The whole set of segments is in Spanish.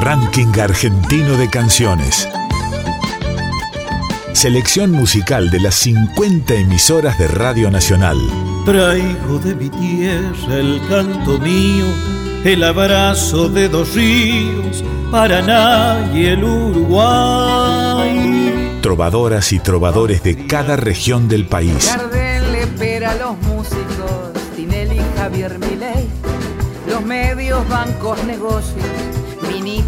Ranking Argentino de Canciones. Selección musical de las 50 emisoras de Radio Nacional. Traigo de mi tierra el canto mío, el abrazo de dos ríos, Paraná y el Uruguay. Trovadoras y trovadores de cada región del país. Gardel le a los músicos, Tinelli, Javier Milei, los medios, bancos, negocios,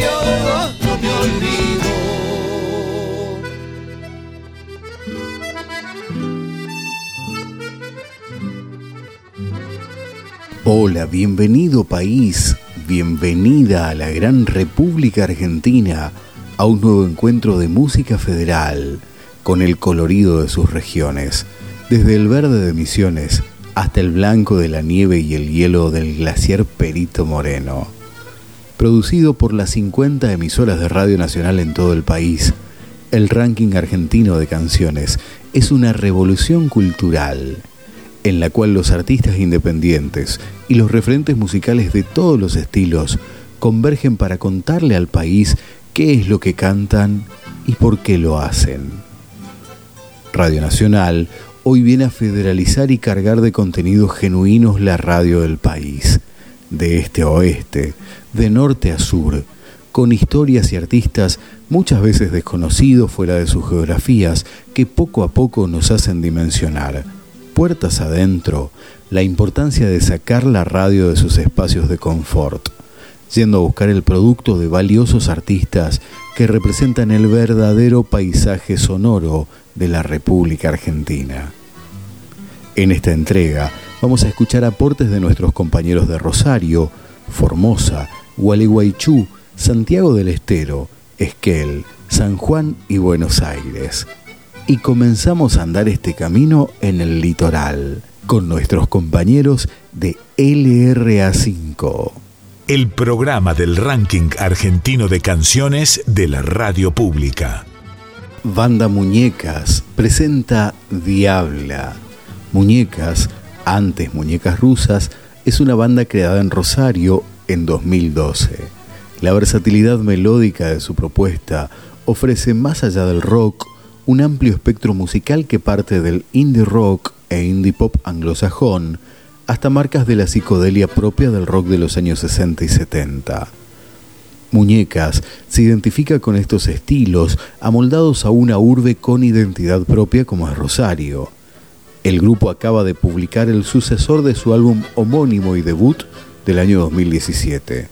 no me olvido. Hola, bienvenido país, bienvenida a la gran República Argentina, a un nuevo encuentro de música federal, con el colorido de sus regiones, desde el verde de Misiones hasta el blanco de la nieve y el hielo del glaciar Perito Moreno. Producido por las 50 emisoras de Radio Nacional en todo el país, el ranking argentino de canciones es una revolución cultural en la cual los artistas independientes y los referentes musicales de todos los estilos convergen para contarle al país qué es lo que cantan y por qué lo hacen. Radio Nacional hoy viene a federalizar y cargar de contenidos genuinos la radio del país, de este a oeste, de norte a sur, con historias y artistas muchas veces desconocidos fuera de sus geografías que poco a poco nos hacen dimensionar puertas adentro la importancia de sacar la radio de sus espacios de confort, yendo a buscar el producto de valiosos artistas que representan el verdadero paisaje sonoro de la República Argentina. En esta entrega vamos a escuchar aportes de nuestros compañeros de Rosario, Formosa, Gualeguaychú, Santiago del Estero, Esquel, San Juan y Buenos Aires y comenzamos a andar este camino en el litoral con nuestros compañeros de LRA5. El programa del ranking argentino de canciones de la radio pública. Banda Muñecas presenta Diabla. Muñecas, antes Muñecas Rusas, es una banda creada en Rosario en 2012. La versatilidad melódica de su propuesta ofrece más allá del rock, un amplio espectro musical que parte del indie rock e indie pop anglosajón hasta marcas de la psicodelia propia del rock de los años 60 y 70. Muñecas se identifica con estos estilos amoldados a una urbe con identidad propia como es Rosario. El grupo acaba de publicar el sucesor de su álbum homónimo y debut del año 2017.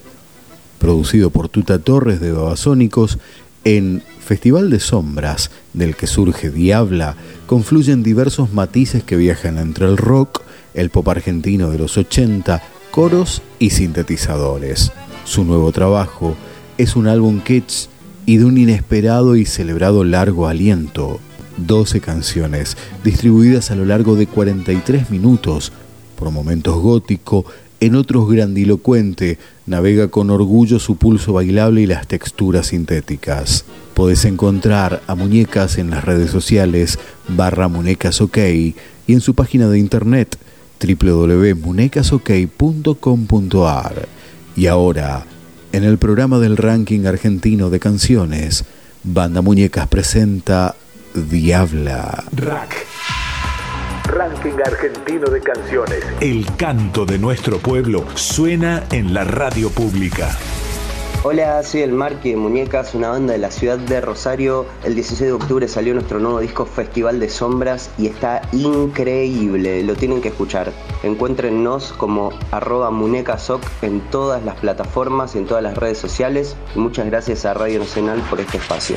Producido por Tuta Torres de Babasónicos, en Festival de Sombras, del que surge Diabla, confluyen diversos matices que viajan entre el rock, el pop argentino de los 80, coros y sintetizadores. Su nuevo trabajo es un álbum kitsch y de un inesperado y celebrado largo aliento. 12 canciones distribuidas a lo largo de 43 minutos, por momentos gótico, en otros grandilocuente, navega con orgullo su pulso bailable y las texturas sintéticas. Podés encontrar a Muñecas en las redes sociales barra Muñecas OK y en su página de internet www.munecasok.com.ar. Y ahora, en el programa del ranking argentino de canciones, Banda Muñecas presenta Diabla. Rack. Ranking argentino de canciones. El canto de nuestro pueblo suena en la radio pública. Hola, soy el Marque de Muñecas, una banda de la ciudad de Rosario. El 16 de octubre salió nuestro nuevo disco Festival de Sombras y está increíble, lo tienen que escuchar. Encuéntrennos como arroba muñecasoc en todas las plataformas y en todas las redes sociales. Y muchas gracias a Radio Nacional por este espacio.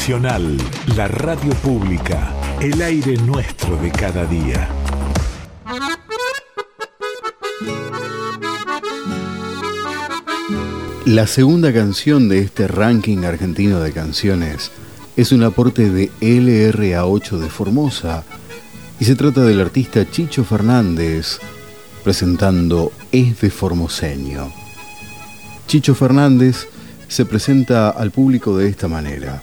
Nacional, la radio pública, el aire nuestro de cada día. La segunda canción de este ranking argentino de canciones es un aporte de LRA8 de Formosa y se trata del artista Chicho Fernández presentando Es de Formoseño. Chicho Fernández se presenta al público de esta manera.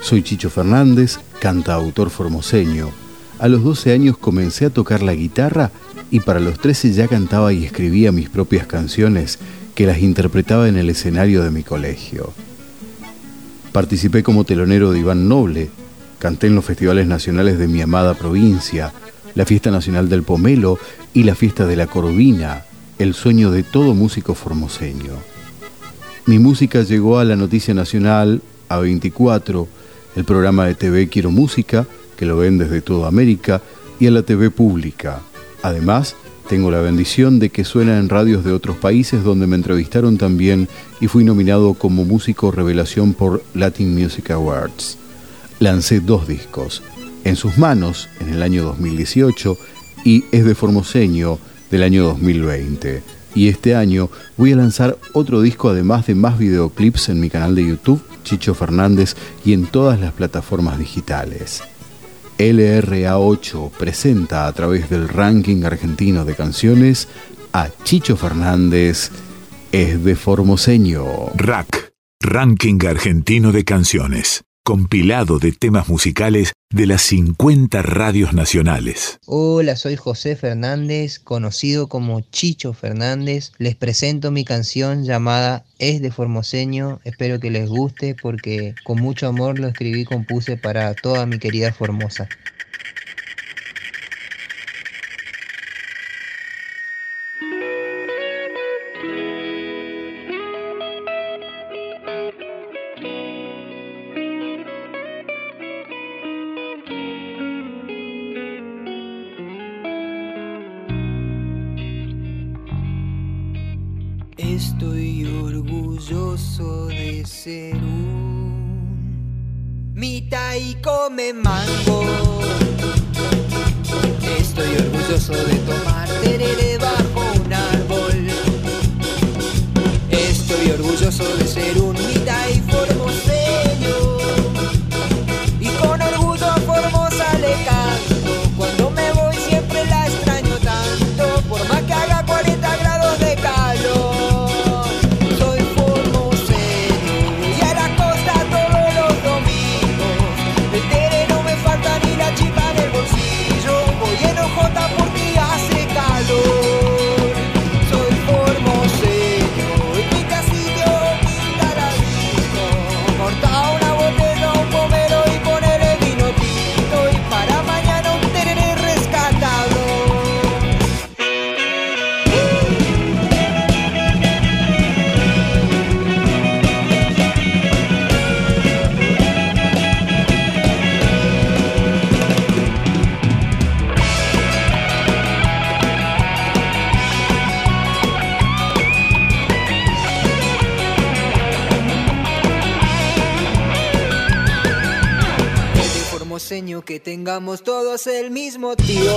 Soy Chicho Fernández, cantautor formoseño. A los 12 años comencé a tocar la guitarra y para los 13 ya cantaba y escribía mis propias canciones que las interpretaba en el escenario de mi colegio. Participé como telonero de Iván Noble, canté en los festivales nacionales de mi amada provincia, la Fiesta Nacional del Pomelo y la Fiesta de la Corvina, el sueño de todo músico formoseño. Mi música llegó a la Noticia Nacional, a 24, el programa de TV Quiero Música, que lo ven desde toda América, y a la TV pública. Además, tengo la bendición de que suena en radios de otros países donde me entrevistaron también y fui nominado como músico revelación por Latin Music Awards. Lancé dos discos, En sus manos en el año 2018 y Es de Formoseño del año 2020. Y este año voy a lanzar otro disco además de más videoclips en mi canal de YouTube Chicho Fernández y en todas las plataformas digitales. LRA8 presenta a través del ranking argentino de canciones a Chicho Fernández es de Formoseño. Rack, ranking argentino de canciones compilado de temas musicales de las 50 radios nacionales. Hola, soy José Fernández, conocido como Chicho Fernández. Les presento mi canción llamada Es de Formoseño. Espero que les guste porque con mucho amor lo escribí y compuse para toda mi querida Formosa. me el mismo tío.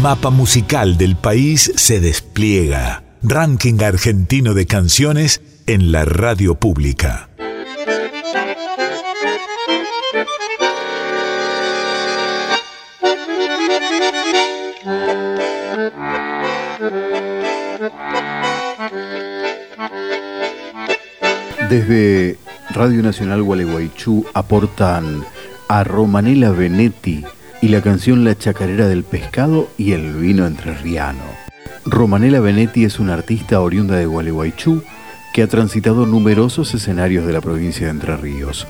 Mapa musical del país se despliega. Ranking argentino de canciones en la radio pública. Desde Radio Nacional Gualeguaychú aportan a Romanela Benetti y la canción La Chacarera del Pescado y el Vino Entrerriano. Romanela Benetti es una artista oriunda de Gualeguaychú que ha transitado numerosos escenarios de la provincia de Entre Ríos.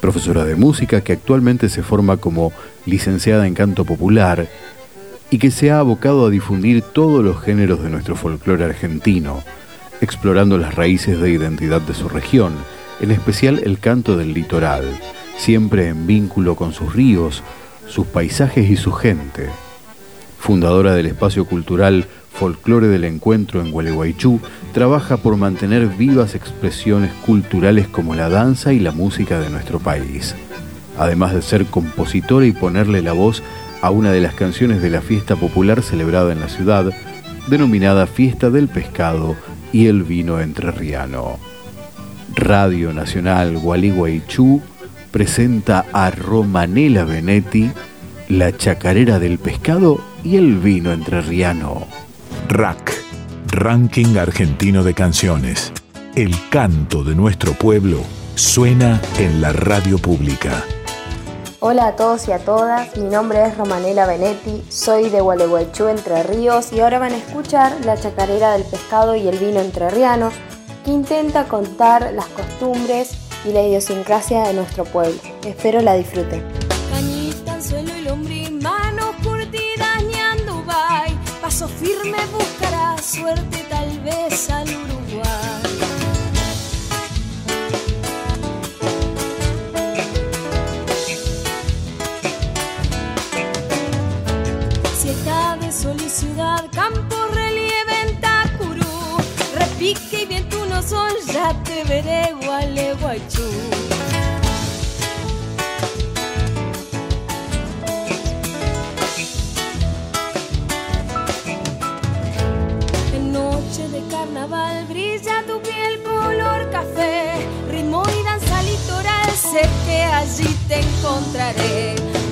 Profesora de música que actualmente se forma como licenciada en canto popular y que se ha abocado a difundir todos los géneros de nuestro folclore argentino, explorando las raíces de identidad de su región, en especial el canto del litoral, siempre en vínculo con sus ríos, sus paisajes y su gente. Fundadora del espacio cultural Folclore del Encuentro en Gualeguaychú, trabaja por mantener vivas expresiones culturales como la danza y la música de nuestro país. Además de ser compositora y ponerle la voz a una de las canciones de la fiesta popular celebrada en la ciudad, denominada Fiesta del Pescado y el Vino Entrerriano. Radio Nacional Gualeguaychú presenta a Romanela Benetti, La Chacarera del Pescado y el Vino Entrerriano. RAC, Ranking Argentino de Canciones. El canto de nuestro pueblo suena en la radio pública. Hola a todos y a todas, mi nombre es Romanela Benetti, soy de Gualeguaychú, Entre Ríos y ahora van a escuchar La Chacarera del Pescado y el Vino Entrerriano, que intenta contar las costumbres y la idiosincrasia de nuestro pueblo. Espero la disfruten. Paso firme buscará suerte tal vez al Uruguay. Ciudad, campo, relieve en Tacurú. Repique son, ya te veré, Gualeguaychú. En noche de carnaval brilla tu piel color café, ritmo y danza litoral, sé que allí te encontraré.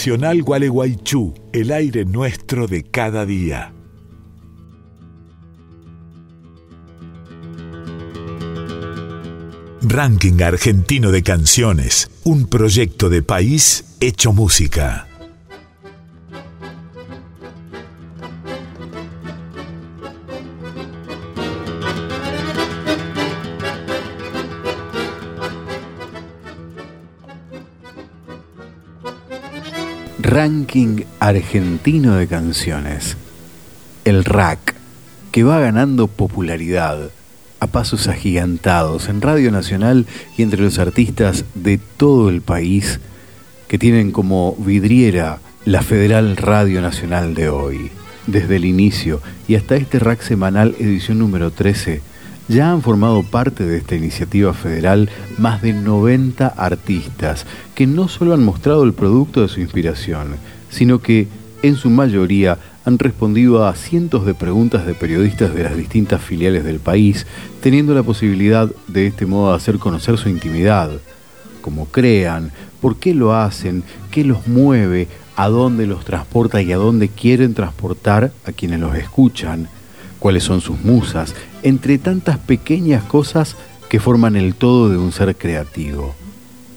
Nacional Gualeguaychú, el aire nuestro de cada día. Ranking Argentino de Canciones, un proyecto de país hecho música. Ranking argentino de canciones. El rack, que va ganando popularidad a pasos agigantados en Radio Nacional y entre los artistas de todo el país que tienen como vidriera la Federal Radio Nacional de hoy. Desde el inicio y hasta este rack semanal edición número 13, ya han formado parte de esta iniciativa federal más de 90 artistas que no solo han mostrado el producto de su inspiración, sino que en su mayoría han respondido a cientos de preguntas de periodistas de las distintas filiales del país, teniendo la posibilidad de este modo de hacer conocer su intimidad, cómo crean, por qué lo hacen, qué los mueve, a dónde los transporta y a dónde quieren transportar a quienes los escuchan, cuáles son sus musas, entre tantas pequeñas cosas que forman el todo de un ser creativo.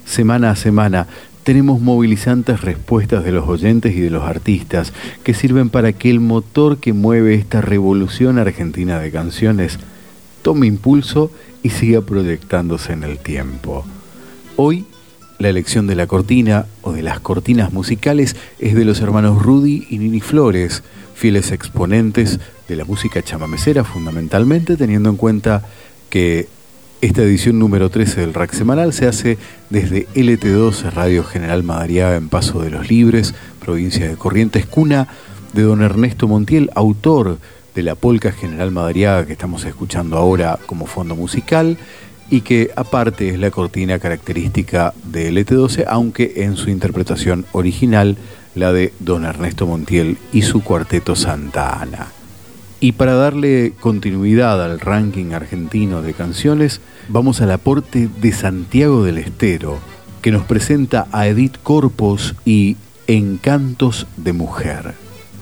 Semana a semana tenemos movilizantes respuestas de los oyentes y de los artistas que sirven para que el motor que mueve esta revolución argentina de canciones tome impulso y siga proyectándose en el tiempo. Hoy, la elección de la cortina o de las cortinas musicales es de los hermanos Rudy y Nini Flores, fieles exponentes de la música chamamecera fundamentalmente, teniendo en cuenta que esta edición número 13 del Rack Semanal se hace desde LT2 Radio General Madariaga en Paso de los Libres, provincia de Corrientes, cuna de don Ernesto Montiel, autor de la polca General Madariaga que estamos escuchando ahora como fondo musical y que aparte es la cortina característica de LT12, aunque en su interpretación original la de don Ernesto Montiel y su cuarteto Santa Ana. Y para darle continuidad al ranking argentino de canciones, vamos al aporte de Santiago del Estero, que nos presenta a Edith Corpos y Encantos de Mujer.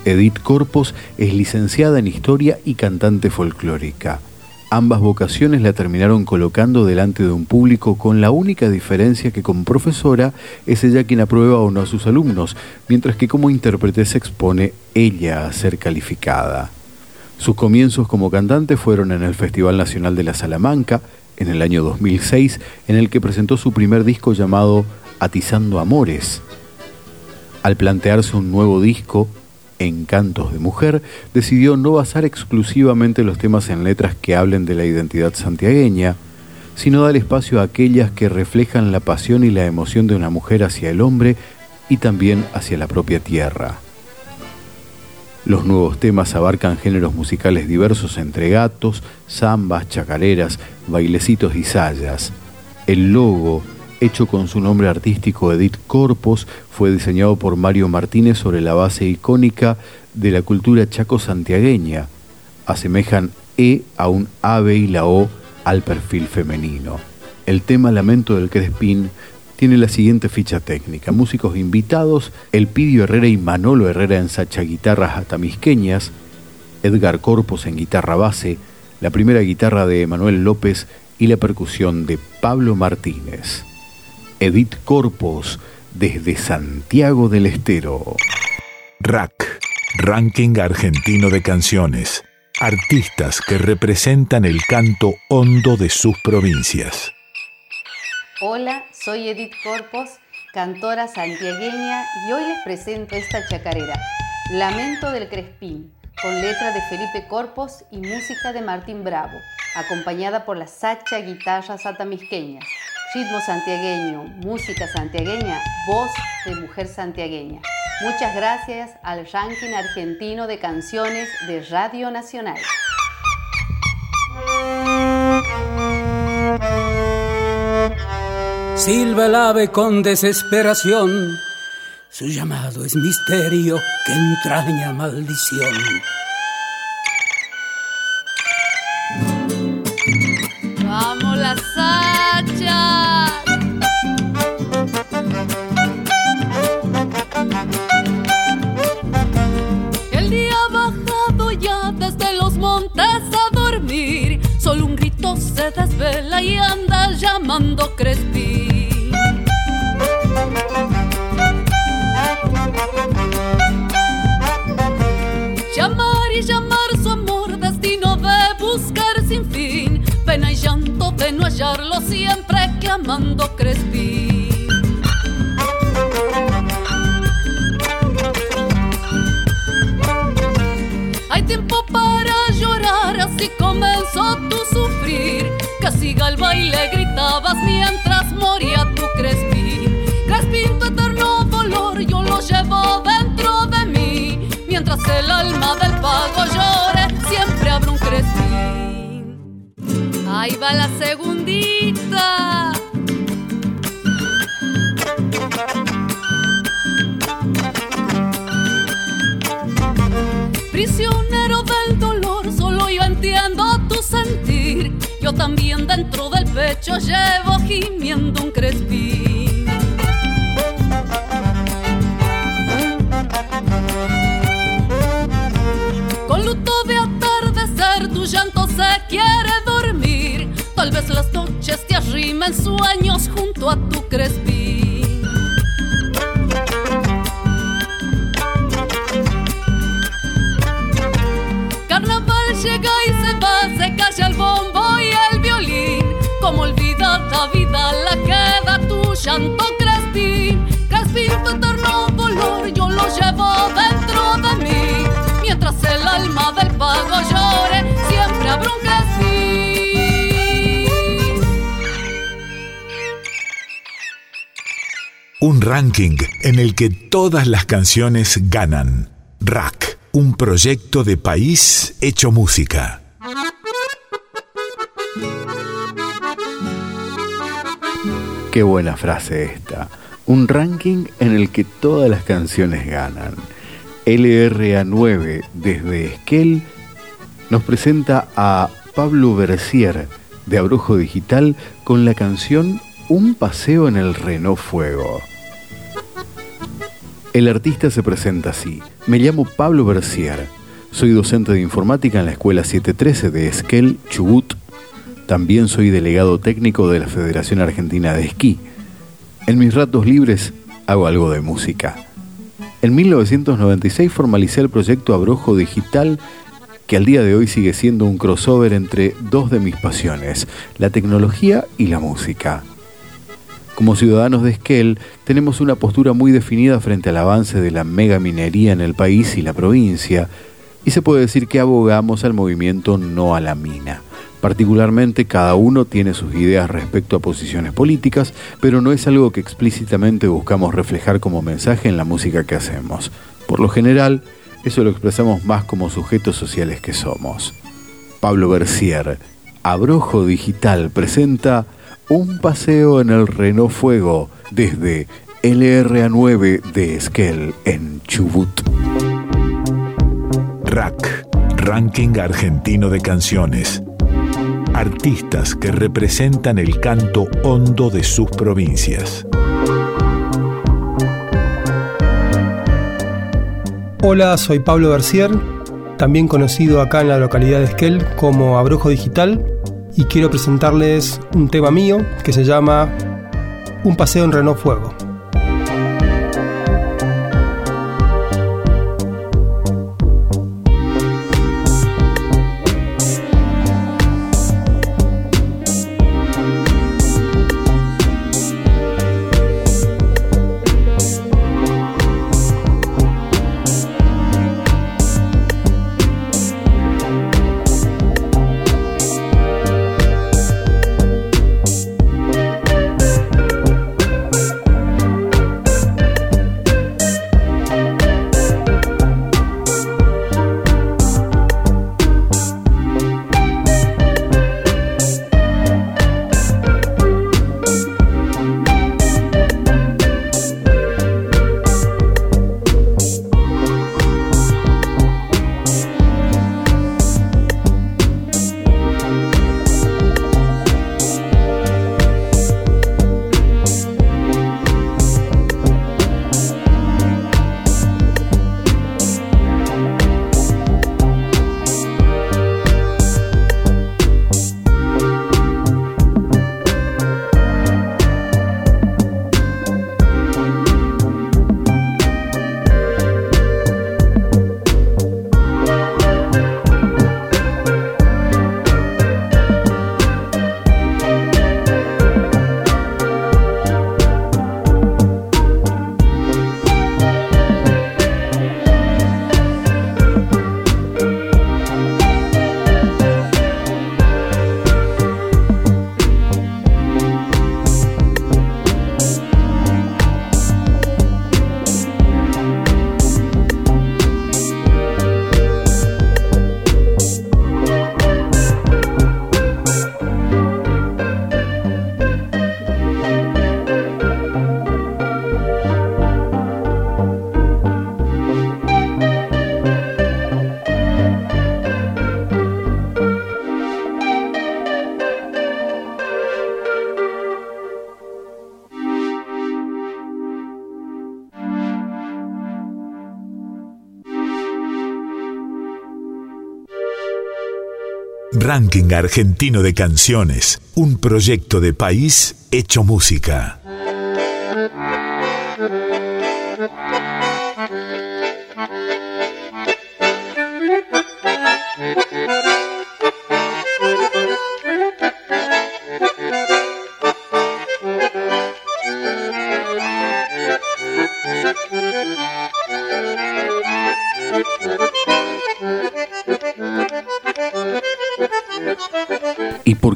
Edith Corpos es licenciada en Historia y cantante folclórica. Ambas vocaciones la terminaron colocando delante de un público con la única diferencia que como profesora es ella quien aprueba o no a sus alumnos, mientras que como intérprete se expone ella a ser calificada. Sus comienzos como cantante fueron en el Festival Nacional de la Salamanca, en el año 2006, en el que presentó su primer disco llamado Atizando Amores. Al plantearse un nuevo disco, Encantos de Mujer, decidió no basar exclusivamente los temas en letras que hablen de la identidad santiagueña, sino dar espacio a aquellas que reflejan la pasión y la emoción de una mujer hacia el hombre y también hacia la propia tierra. Los nuevos temas abarcan géneros musicales diversos entre gatos, zambas, chacareras, bailecitos y sayas. El logo, hecho con su nombre artístico Edith Corpos, fue diseñado por Mario Martínez sobre la base icónica de la cultura chaco santiagueña. Asemejan E a un ave y la O al perfil femenino. El tema Lamento del Crespín tiene la siguiente ficha técnica. Músicos invitados, Elpidio Herrera y Manolo Herrera en sacha guitarras atamisqueñas, Edgar Corpos en guitarra base, la primera guitarra de Manuel López y la percusión de Pablo Martínez. Edith Corpos desde Santiago del Estero. Rack, Ranking Argentino de Canciones. Artistas que representan el canto hondo de sus provincias. Hola, soy Edith Corpos, cantora santiagueña y hoy les presento esta chacarera, Lamento del Crespín, con letra de Felipe Corpos y música de Martín Bravo, acompañada por la sacha guitarra satamisqueñas, ritmo santiagueño, música santiagueña, voz de mujer santiagueña. Muchas gracias al ranking argentino de canciones de Radio Nacional. Silva el ave con desesperación. Su llamado es misterio que entraña maldición. Vamos la sacha. El día ha bajado ya desde los montes a dormir. Solo un grito se desvela y anda llamando Crespín. Armando Crespi. Hay tiempo para llorar, así comenzó tu sufrir. Que siga el baile, gritabas mientras moría tu Crespi. Crespi, tu eterno dolor yo lo llevo dentro de mí. Mientras el alma del pago llore, siempre habrá un Crespi. Ahí va la segundita. También dentro del pecho llevo gimiendo un crespín. Con luto de atardecer, tu llanto se quiere dormir. Tal vez las noches te arrimen sueños junto a tu crespín. Llanto crespín. Crespín, tu eterno dolor, yo lo llevo dentro de mí. Mientras el alma del pago llore, siempre habrá un crespín. Un ranking en el que todas las canciones ganan. Rack, un proyecto de país hecho música. Qué buena frase esta. Un ranking en el que todas las canciones ganan. LRA9 desde Esquel nos presenta a Pablo Bercier de Abrujo Digital con la canción Un paseo en el Renault Fuego. El artista se presenta así. Me llamo Pablo Bercier. Soy docente de informática en la Escuela 713 de Esquel, Chubut. También soy delegado técnico de la Federación Argentina de Esquí. En mis ratos libres hago algo de música. En 1996 formalicé el proyecto Abrojo Digital, que al día de hoy sigue siendo un crossover entre dos de mis pasiones, la tecnología y la música. Como ciudadanos de Esquel, tenemos una postura muy definida frente al avance de la mega minería en el país y la provincia, y se puede decir que abogamos al movimiento no a la mina. Particularmente cada uno tiene sus ideas respecto a posiciones políticas, pero no es algo que explícitamente buscamos reflejar como mensaje en la música que hacemos. Por lo general, eso lo expresamos más como sujetos sociales que somos. Pablo Bercier, Abrojo Digital, presenta Un paseo en el Renault Fuego desde LRA9 de Esquel en Chubut. Rack, Ranking Argentino de Canciones. Artistas que representan el canto hondo de sus provincias. Hola, soy Pablo Bercier, también conocido acá en la localidad de Esquel como Abrojo Digital, y quiero presentarles un tema mío que se llama Un paseo en Renault Fuego. Ranking Argentino de Canciones, un proyecto de país hecho música.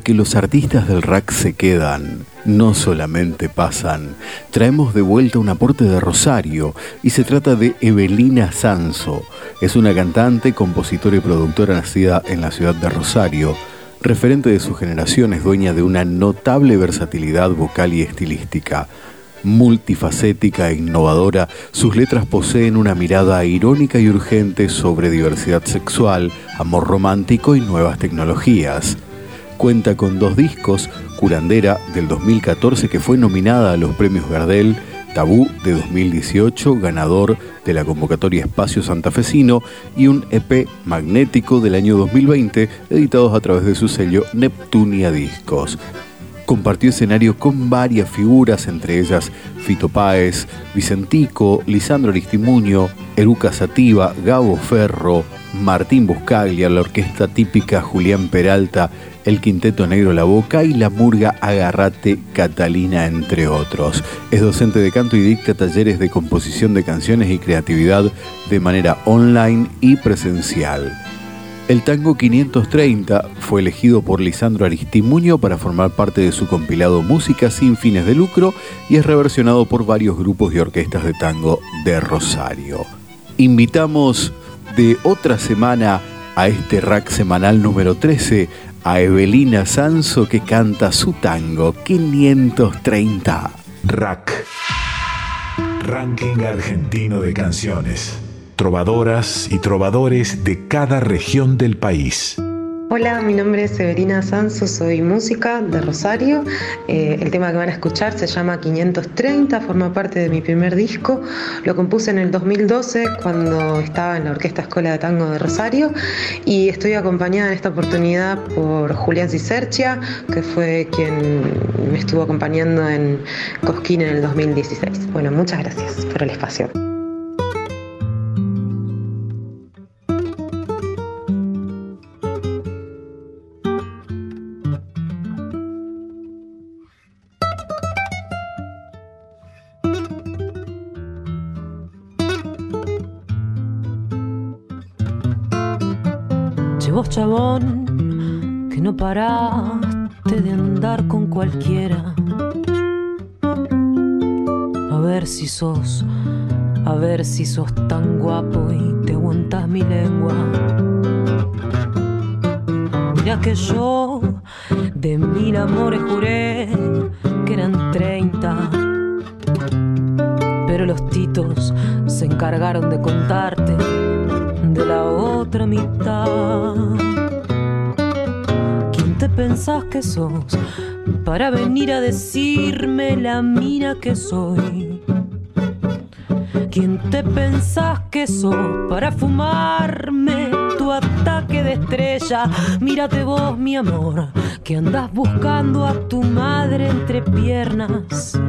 Que los artistas del rack se quedan, no solamente pasan. Traemos de vuelta un aporte de Rosario y se trata de Evelina Sanso. Es una cantante, compositora y productora nacida en la ciudad de Rosario. Referente de su generación, es dueña de una notable versatilidad vocal y estilística. Multifacética e innovadora, sus letras poseen una mirada irónica y urgente sobre diversidad sexual, amor romántico y nuevas tecnologías. Cuenta con dos discos, Curandera del 2014 que fue nominada a los premios Gardel, Tabú de 2018, ganador de la convocatoria Espacio Santafesino, y un EP magnético del año 2020, editados a través de su sello Neptunia Discos. Compartió escenario con varias figuras, entre ellas Fito Páez, Vicentico, Lisandro Aristimuño, Eruca Sativa, Gabo Ferro, Martín Buscaglia, la orquesta típica Julián Peralta, el Quinteto Negro La Boca y la Murga Agarrate Catalina, entre otros. Es docente de canto y dicta talleres de composición de canciones y creatividad de manera online y presencial. El tango 530 fue elegido por Lisandro Aristimuño para formar parte de su compilado Música sin fines de lucro y es reversionado por varios grupos y orquestas de tango de Rosario. Invitamos de otra semana a este rack semanal número 13 a Evelina Sanso que canta su tango 530. Rack. Ranking argentino de canciones. Trovadoras y trovadores de cada región del país. Hola, mi nombre es Severina Sanso, soy música de Rosario. Eh, el tema que van a escuchar se llama 530, forma parte de mi primer disco. Lo compuse en el 2012 cuando estaba en la Orquesta Escuela de Tango de Rosario y estoy acompañada en esta oportunidad por Julián Cicercia, que fue quien me estuvo acompañando en Cosquín en el 2016. Bueno, muchas gracias por el espacio. Chabón que no paraste de andar con cualquiera. A ver si sos, a ver si sos tan guapo y te aguantas mi lengua. Mira que yo de mil amores juré que eran treinta. Pero los titos se encargaron de contarte de la otra mitad. ¿Quién te pensás que sos para venir a decirme la mira que soy? ¿Quién te pensás que sos para fumarme tu ataque de estrella? Mírate vos, mi amor, que andás buscando a tu madre entre piernas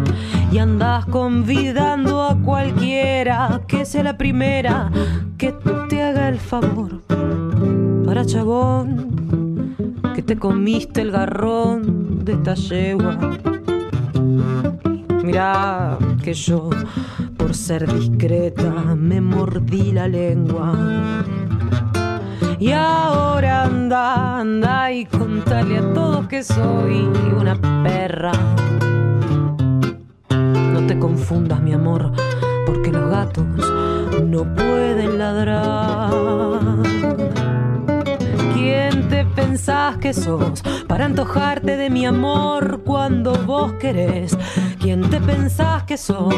y andás convidando a cualquiera que sea la primera que te haga el favor. Para chabón, te comiste el garrón de esta yegua. Mirá que yo, por ser discreta, me mordí la lengua. Y ahora anda, anda y contale a todos que soy una perra no te confundas, mi amor, porque los gatos no pueden ladrar. ¿Quién te pensás que sos para antojarte de mi amor cuando vos querés? ¿Quién te pensás que sos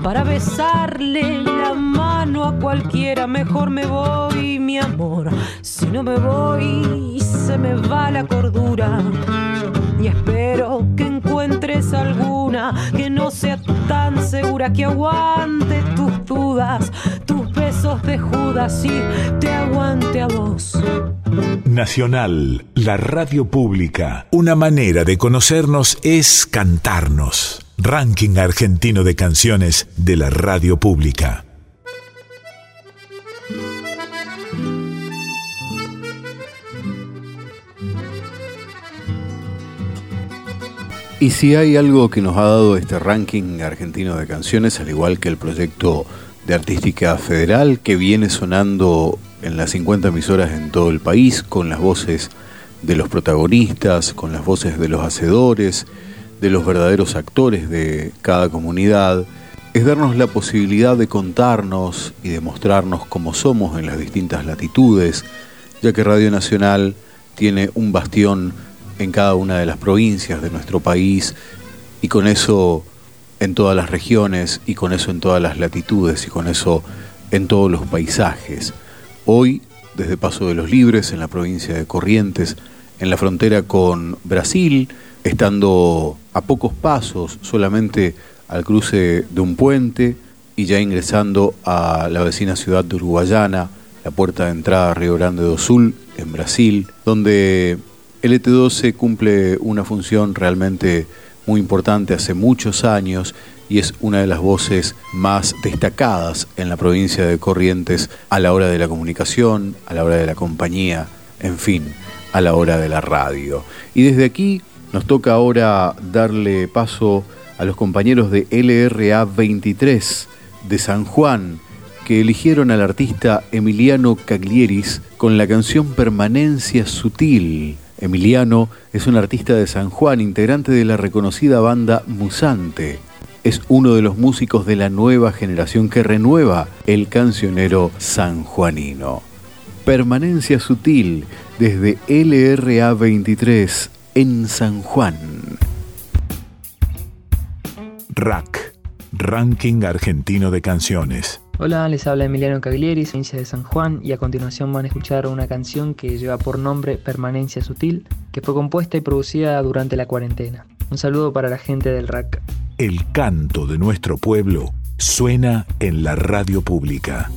para besarle la mano a cualquiera? Mejor me voy, mi amor. Si no me voy, se me va la cordura y espero que encuentres alguna que no sea tan segura que aguante tus dudas, de Judas y te aguante a vos. Nacional, la radio pública. Una manera de conocernos es cantarnos. Ranking argentino de canciones de la radio pública. Y si hay algo que nos ha dado este ranking argentino de canciones, al igual que el proyecto de Artística Federal, que viene sonando en las 50 emisoras en todo el país, con las voces de los protagonistas, con las voces de los hacedores, de los verdaderos actores de cada comunidad, es darnos la posibilidad de contarnos y de mostrarnos cómo somos en las distintas latitudes, ya que Radio Nacional tiene un bastión en cada una de las provincias de nuestro país y con eso en todas las regiones y con eso en todas las latitudes y con eso en todos los paisajes. Hoy, desde Paso de los Libres, en la provincia de Corrientes, en la frontera con Brasil, estando a pocos pasos solamente al cruce de un puente y ya ingresando a la vecina ciudad de Uruguayana, la puerta de entrada a Río Grande do Sul, en Brasil, donde el ET12 cumple una función realmente muy importante hace muchos años y es una de las voces más destacadas en la provincia de Corrientes a la hora de la comunicación, a la hora de la compañía, en fin, a la hora de la radio. Y desde aquí nos toca ahora darle paso a los compañeros de LRA 23 de San Juan, que eligieron al artista Emiliano Caglieris con la canción Permanencia Sutil. Emiliano es un artista de San Juan, integrante de la reconocida banda Musante. Es uno de los músicos de la nueva generación que renueva el cancionero sanjuanino. Permanencia Sutil desde LRA 23 en San Juan. Rack, Ranking Argentino de Canciones. Hola, les habla Emiliano Caglieri, provincia de San Juan, y a continuación van a escuchar una canción que lleva por nombre Permanencia Sutil, que fue compuesta y producida durante la cuarentena. Un saludo para la gente del RAC. El canto de nuestro pueblo suena en la radio pública.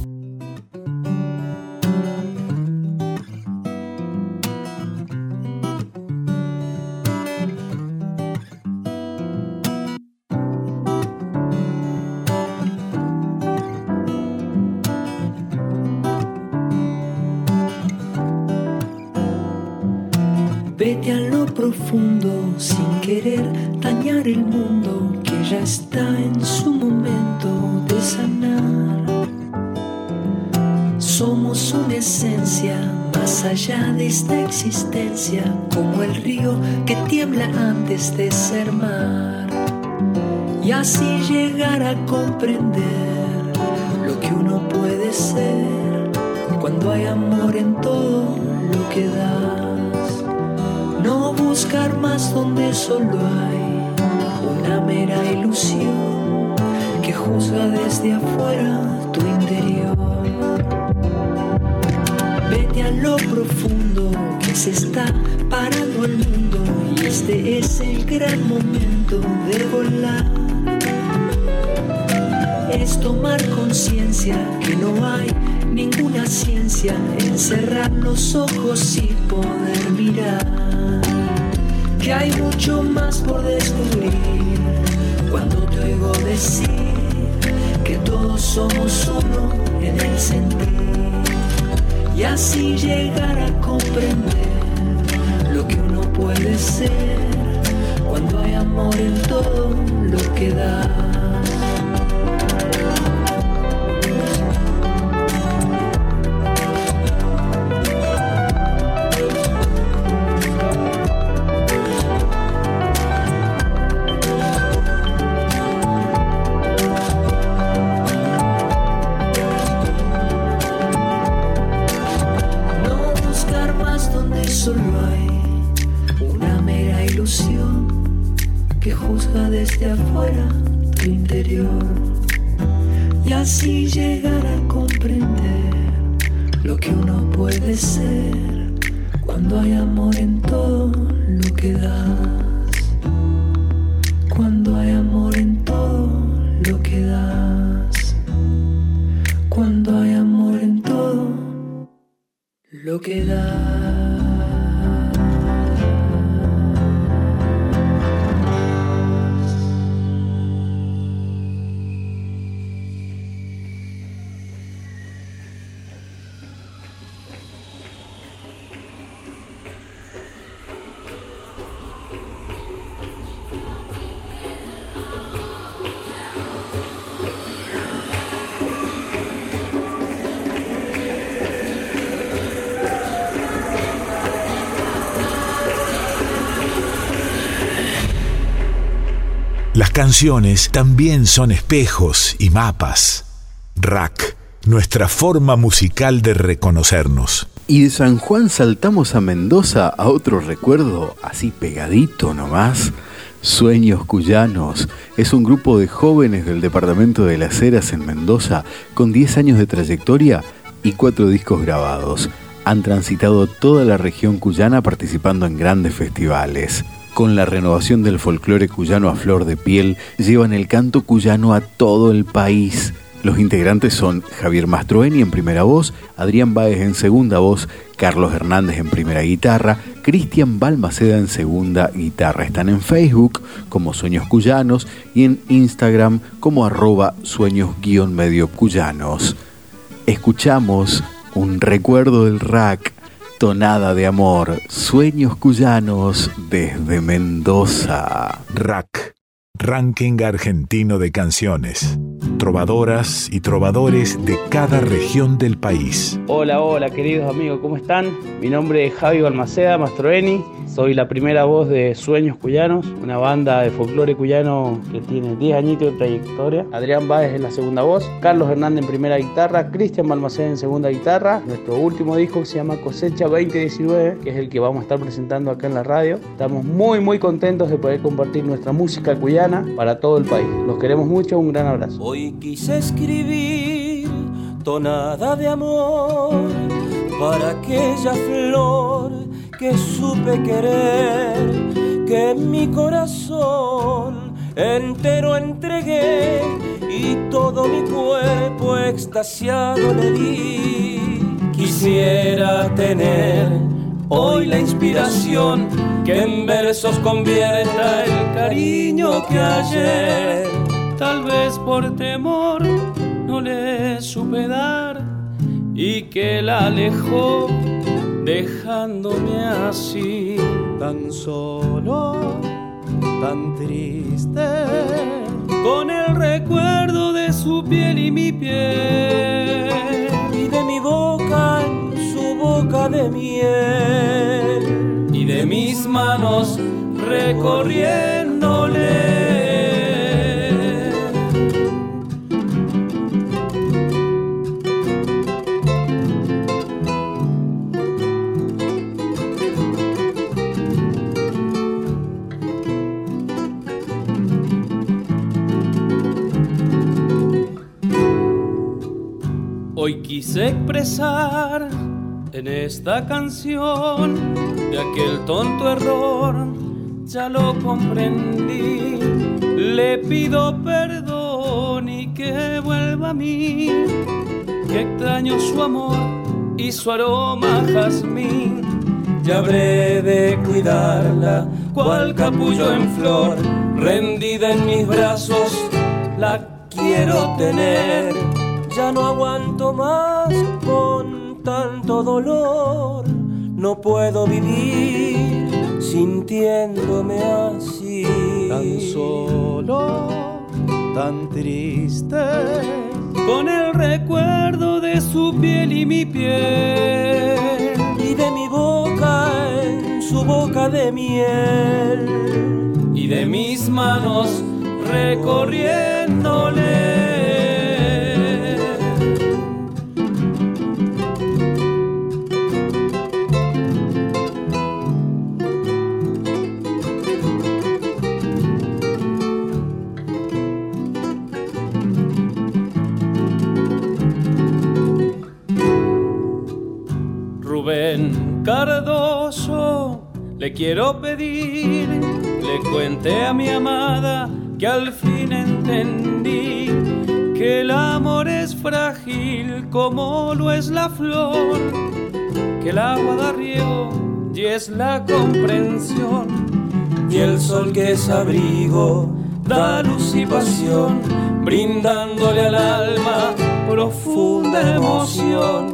Antes de ser mar. Y así llegar a comprender lo que uno puede ser cuando hay amor en todo lo que das. No buscar más donde solo hay una mera ilusión que juzga desde afuera tu interior. Vete a lo profundo que se está parando el mundo este es el gran momento de volar. Es tomar conciencia que no hay ninguna ciencia en cerrar los ojos y poder mirar. Que hay mucho más por descubrir cuando te oigo decir que todos somos uno en el sentir. Y así llegar a comprender puede ser cuando hay amor en todo lo que da. Canciones también son espejos y mapas. Rack, nuestra forma musical de reconocernos. Y de San Juan saltamos a Mendoza a otro recuerdo, así pegadito nomás. Sueños Cuyanos es un grupo de jóvenes del departamento de Las Heras en Mendoza con 10 años de trayectoria y 4 discos grabados. Han transitado toda la región cuyana participando en grandes festivales. Con la renovación del folclore cuyano a flor de piel, llevan el canto cuyano a todo el país. Los integrantes son Javier Mastroeni en primera voz, Adrián Báez en segunda voz, Carlos Hernández en primera guitarra, Cristian Balmaceda en segunda guitarra. Están en Facebook como Sueños Cuyanos y en Instagram como arroba sueños-medio cuyanos. Escuchamos un recuerdo del rack, tonada de amor, Sueños Cuyanos desde Mendoza. Rack, ranking argentino de canciones trovadoras y trovadores de cada región del país. Hola, hola queridos amigos, ¿cómo están? Mi nombre es Javi Balmaceda Mastroeni, soy la primera voz de Sueños Cuyanos, una banda de folclore cuyano que tiene 10 añitos de trayectoria. Adrián Báez es la segunda voz, Carlos Hernández en primera guitarra, Cristian Balmaceda en segunda guitarra. Nuestro último disco se llama Cosecha 2019, que es el que vamos a estar presentando acá en la radio. Estamos muy muy contentos de poder compartir nuestra música cuyana para todo el país. Los queremos mucho, un gran abrazo. Hoy quise escribir tonada de amor para aquella flor que supe querer, que mi corazón entero entregué y todo mi cuerpo extasiado le di. Quisiera tener hoy la inspiración que en versos convierta el cariño que ayer tal vez por temor no le supe dar y que la alejó dejándome así tan solo, tan triste, con el recuerdo de su piel y mi piel de miel y de mis manos recorriéndole. Hoy quise expresar en esta canción de aquel tonto error, ya lo comprendí. Le pido perdón y que vuelva a mí, que extraño su amor y su aroma jazmín. Ya habré de cuidarla, cual capullo en flor, rendida en mis brazos, la quiero tener ya no aguanto más con tanto dolor. No puedo vivir sintiéndome así. Tan solo, tan triste. Con el recuerdo de su piel y mi piel. Y de mi boca en su boca de miel. Y de mis manos recorriéndole quiero pedir, le cuente a mi amada que al fin entendí que el amor es frágil como lo es la flor, que el agua da riego y es la comprensión, y el sol que es abrigo da luz y pasión, brindándole al alma profunda emoción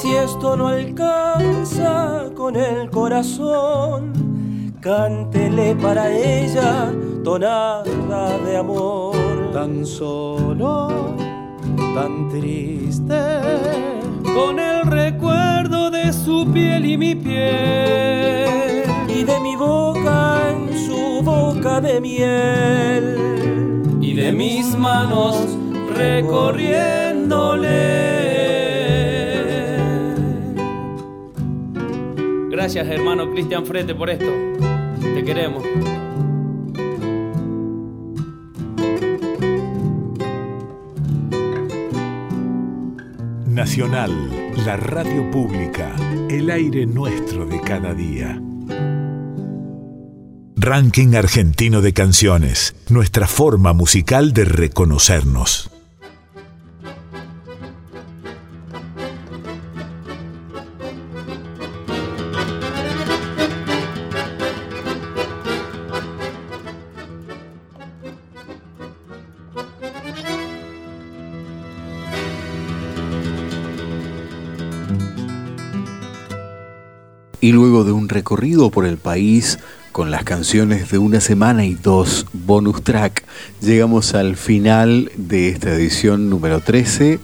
si esto no alcanza con el corazón, cántele para ella tonada de amor. Tan solo, tan triste, con el recuerdo de su piel y mi piel. Y de mi boca en su boca de miel de mis manos recorriéndole. Gracias hermano Cristian Frete por esto. Te queremos. Nacional, la radio pública, el aire nuestro de cada día. Ranking Argentino de Canciones, nuestra forma musical de reconocernos. Recorrido por el país con las canciones de una semana y dos bonus track, llegamos al final de esta edición número 13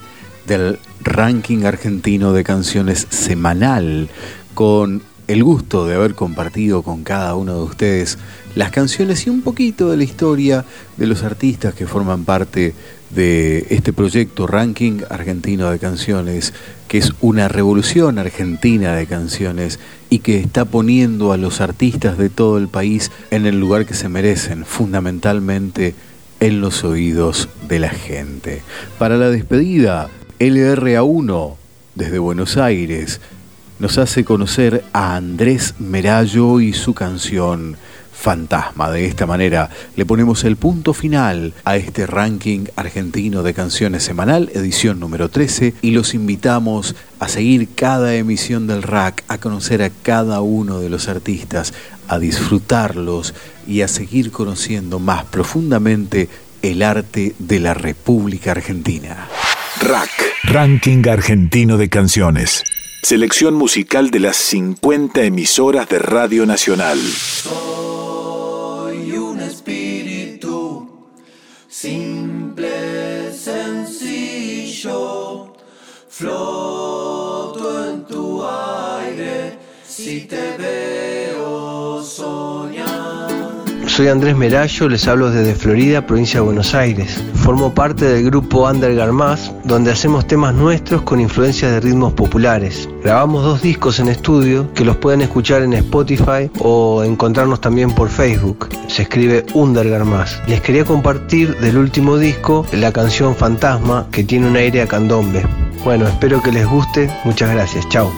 del ranking argentino de canciones semanal, con el gusto de haber compartido con cada uno de ustedes las canciones y un poquito de la historia de los artistas que forman parte de este proyecto Ranking Argentino de Canciones, que es una revolución argentina de canciones y que está poniendo a los artistas de todo el país en el lugar que se merecen, fundamentalmente en los oídos de la gente. Para la despedida, LRA1 desde Buenos Aires nos hace conocer a Andrés Merallo y su canción Fantasma. De esta manera le ponemos el punto final a este ranking argentino de canciones semanal, edición número 13, y los invitamos a seguir cada emisión del rack, a conocer a cada uno de los artistas, a disfrutarlos y a seguir conociendo más profundamente el arte de la República Argentina. Rack, Ranking Argentino de Canciones. Selección musical de las 50 emisoras de Radio Nacional. Simple, sencillo, floto en tu aire si te veo. Soy Andrés Merallo, les hablo desde Florida, provincia de Buenos Aires. Formo parte del grupo Undergar Más, donde hacemos temas nuestros con influencias de ritmos populares. Grabamos dos discos en estudio que los pueden escuchar en Spotify o encontrarnos también por Facebook. Se escribe Undergar Más. Les quería compartir del último disco la canción Fantasma que tiene un aire a candombe. Bueno, espero que les guste. Muchas gracias. Chao.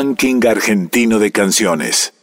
Ranking Argentino de Canciones.